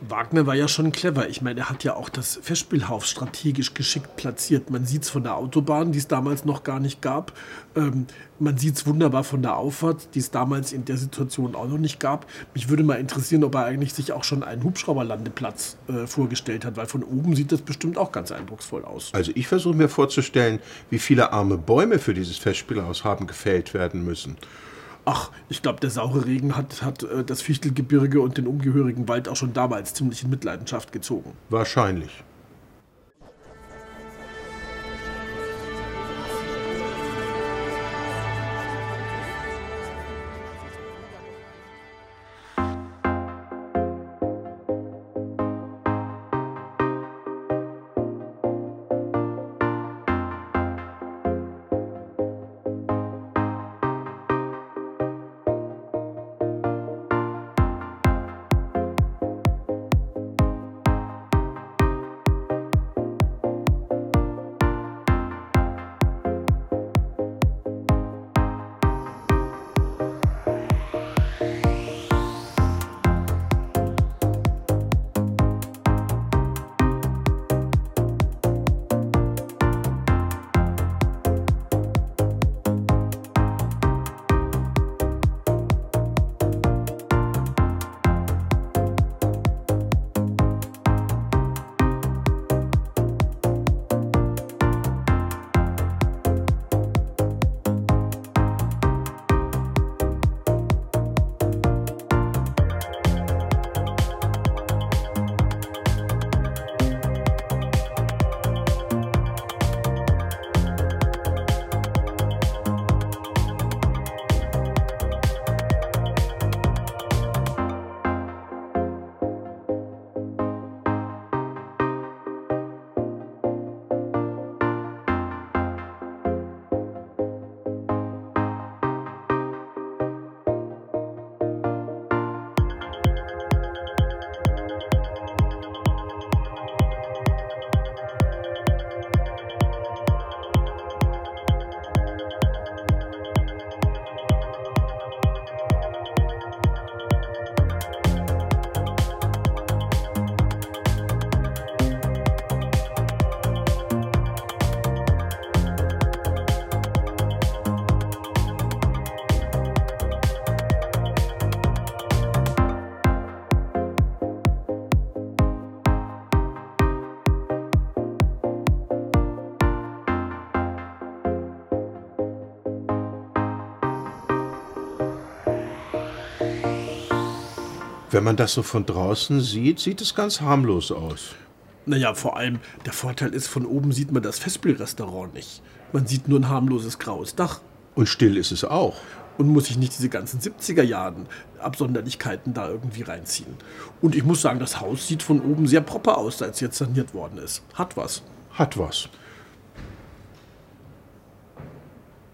Wagner war ja schon clever. Ich meine, er hat ja auch das Festspielhaus strategisch geschickt platziert. Man sieht es von der Autobahn, die es damals noch gar nicht gab. Ähm, man sieht es wunderbar von der Auffahrt, die es damals in der Situation auch noch nicht gab. Mich würde mal interessieren, ob er eigentlich sich auch schon einen Hubschrauberlandeplatz äh, vorgestellt hat, weil von oben sieht das bestimmt auch ganz eindrucksvoll aus. Also ich versuche mir vorzustellen, wie viele arme Bäume für dieses Festspielhaus haben gefällt werden müssen. Ach, ich glaube, der saure Regen hat, hat äh, das Fichtelgebirge und den umgehörigen Wald auch schon damals ziemlich in Mitleidenschaft gezogen. Wahrscheinlich. Wenn man das so von draußen sieht, sieht es ganz harmlos aus. Naja, vor allem, der Vorteil ist, von oben sieht man das Festspielrestaurant nicht. Man sieht nur ein harmloses graues Dach. Und still ist es auch. Und muss sich nicht diese ganzen 70er Jahren Absonderlichkeiten da irgendwie reinziehen. Und ich muss sagen, das Haus sieht von oben sehr proper aus, als jetzt saniert worden ist. Hat was. Hat was.